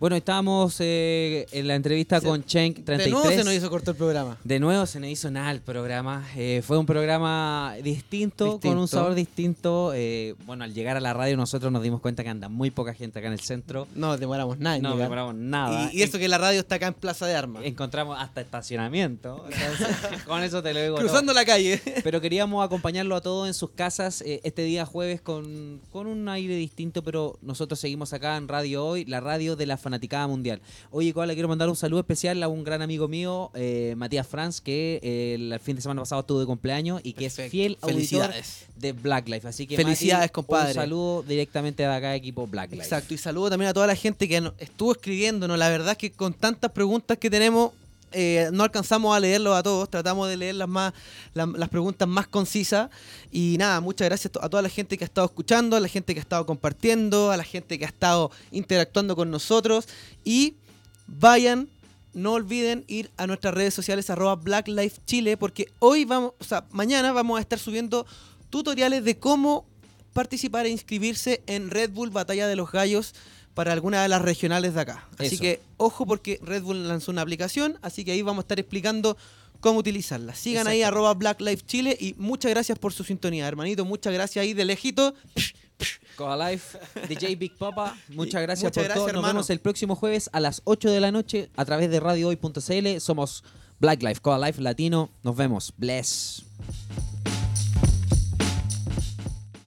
Bueno, estábamos eh, en la entrevista con Chen 33. De nuevo se nos hizo corto el programa. De nuevo se nos hizo nada el programa. Eh, fue un programa distinto, con un sabor distinto. Eh, bueno, al llegar a la radio nosotros nos dimos cuenta que anda muy poca gente acá en el centro. No demoramos nada. en No llegar. demoramos nada. Y, y eso que la radio está acá en Plaza de Armas. Encontramos hasta estacionamiento. Entonces, con eso te lo digo. todo. Cruzando la calle. Pero queríamos acompañarlo a todos en sus casas eh, este día jueves con, con un aire distinto, pero nosotros seguimos acá en Radio Hoy, la radio de la fanaticada mundial. Oye, Coa, le quiero mandar un saludo especial a un gran amigo mío, eh, Matías Franz, que eh, el fin de semana pasado estuvo de cumpleaños y que es fiel auditor Felicidades. de Black Life. Así que Felicidades, Mati, compadre. Un saludo directamente de acá, equipo Black Life. Exacto, y saludo también a toda la gente que estuvo escribiéndonos. La verdad es que con tantas preguntas que tenemos, eh, no alcanzamos a leerlos a todos. Tratamos de leer las, más, la- las preguntas más concisas. Y nada, muchas gracias a toda la gente que ha estado escuchando, a la gente que ha estado compartiendo, a la gente que ha estado interactuando con nosotros. Y vayan, no olviden ir a nuestras redes sociales arroba Black Life Chile, porque hoy vamos, o sea, mañana vamos a estar subiendo tutoriales de cómo participar e inscribirse en Red Bull Batalla de los Gallos para alguna de las regionales de acá. Así Eso. que ojo porque Red Bull lanzó una aplicación, así que ahí vamos a estar explicando cómo utilizarla. Sigan ahí arroba Black Life Chile y muchas gracias por su sintonía, hermanito. Muchas gracias ahí de lejito. Coa Life, DJ Big Papa, muchas gracias Muchas por gracias, todo. Nos hermano. vemos el próximo jueves a las 8 de la noche a través de radiohoy.cl. Somos Black Life, Coa Life Latino. Nos vemos. Bless.